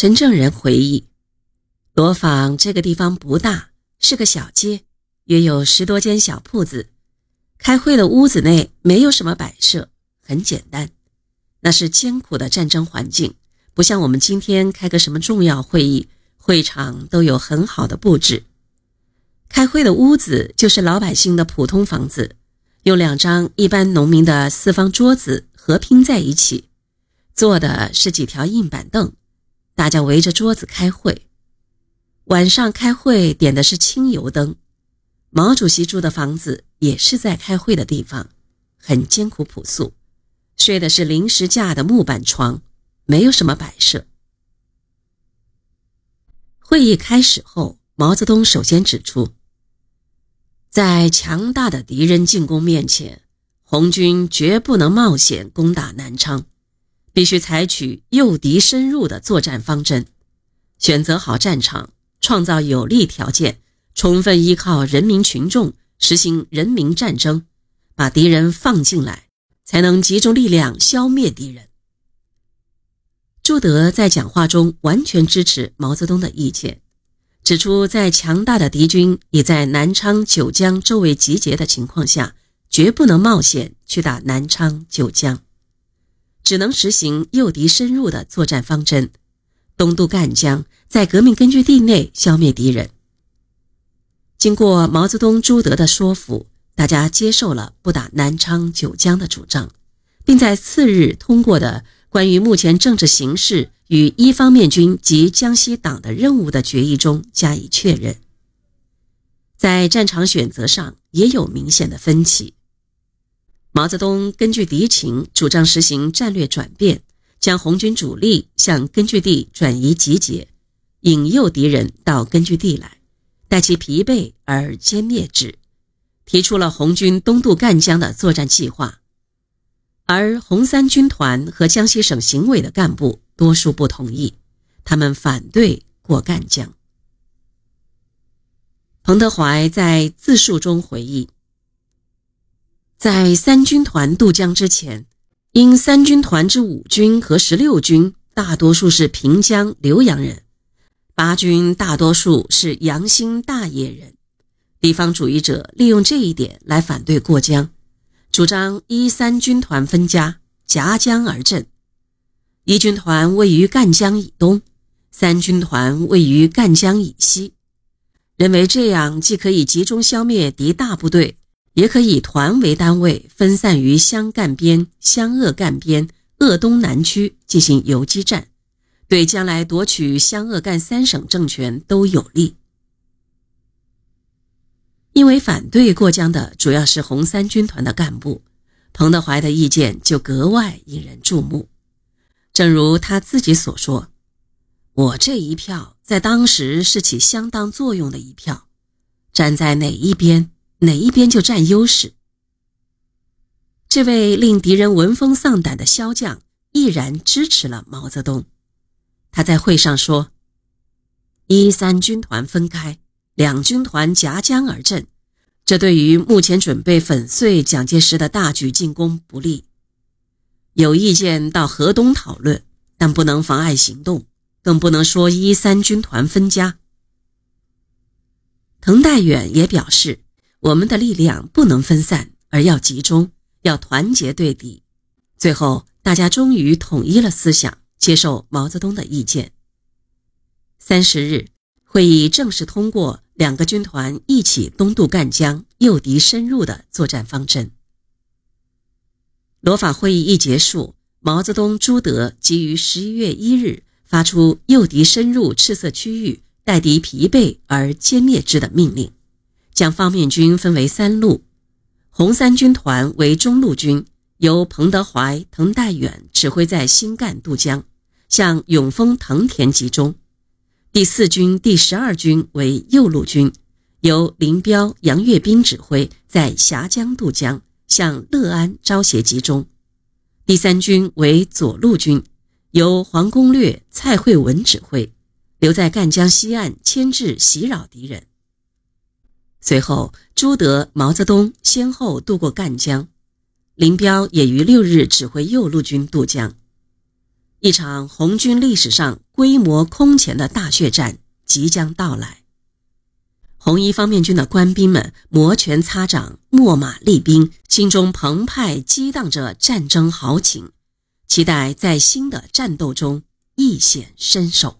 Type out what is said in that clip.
陈正人回忆，罗坊这个地方不大，是个小街，约有十多间小铺子。开会的屋子内没有什么摆设，很简单。那是艰苦的战争环境，不像我们今天开个什么重要会议，会场都有很好的布置。开会的屋子就是老百姓的普通房子，用两张一般农民的四方桌子合拼在一起，坐的是几条硬板凳，大家围着桌子开会。晚上开会点的是清油灯。毛主席住的房子也是在开会的地方，很艰苦朴素，睡的是临时架的木板床，没有什么摆设。会议开始后，毛泽东首先指出。在强大的敌人进攻面前，红军绝不能冒险攻打南昌，必须采取诱敌深入的作战方针，选择好战场，创造有利条件，充分依靠人民群众，实行人民战争，把敌人放进来，才能集中力量消灭敌人。朱德在讲话中完全支持毛泽东的意见。指出，在强大的敌军已在南昌、九江周围集结的情况下，绝不能冒险去打南昌、九江，只能实行诱敌深入的作战方针，东渡赣江，在革命根据地内消灭敌人。经过毛泽东、朱德的说服，大家接受了不打南昌、九江的主张，并在次日通过的关于目前政治形势。与一方面军及江西党的任务的决议中加以确认。在战场选择上也有明显的分歧。毛泽东根据敌情，主张实行战略转变，将红军主力向根据地转移集结，引诱敌人到根据地来，待其疲惫而歼灭之，提出了红军东渡赣江的作战计划。而红三军团和江西省行委的干部。多数不同意，他们反对过赣江。彭德怀在自述中回忆，在三军团渡江之前，因三军团之五军和十六军大多数是平江浏阳人，八军大多数是阳新大冶人，地方主义者利用这一点来反对过江，主张一三军团分家，夹江而镇。一军团位于赣江以东，三军团位于赣江以西，认为这样既可以集中消灭敌大部队，也可以团为单位分散于湘赣边、湘鄂赣边、鄂东南区进行游击战，对将来夺取湘鄂赣三省政权都有利。因为反对过江的主要是红三军团的干部，彭德怀的意见就格外引人注目。正如他自己所说：“我这一票在当时是起相当作用的一票，站在哪一边，哪一边就占优势。”这位令敌人闻风丧胆的骁将毅然支持了毛泽东。他在会上说：“一三军团分开，两军团夹江而镇，这对于目前准备粉碎蒋介石的大举进攻不利。”有意见到河东讨论，但不能妨碍行动，更不能说一三军团分家。滕代远也表示，我们的力量不能分散，而要集中，要团结对敌。最后，大家终于统一了思想，接受毛泽东的意见。三十日，会议正式通过两个军团一起东渡赣江，诱敌深入的作战方针。罗法会议一结束，毛泽东、朱德即于十一月一日发出诱敌深入赤色区域，待敌疲惫而歼灭之的命令，将方面军分为三路：红三军团为中路军，由彭德怀、滕代远指挥在新赣渡江，向永丰、藤田集中；第四军、第十二军为右路军，由林彪、杨岳斌指挥在峡江渡江。向乐安、招协集中，第三军为左路军，由黄公略、蔡慧文指挥，留在赣江西岸牵制袭扰敌人。随后，朱德、毛泽东先后渡过赣江，林彪也于六日指挥右路军渡江。一场红军历史上规模空前的大血战即将到来。红一方面军的官兵们摩拳擦掌、秣马厉兵，心中澎湃激荡着战争豪情，期待在新的战斗中一显身手。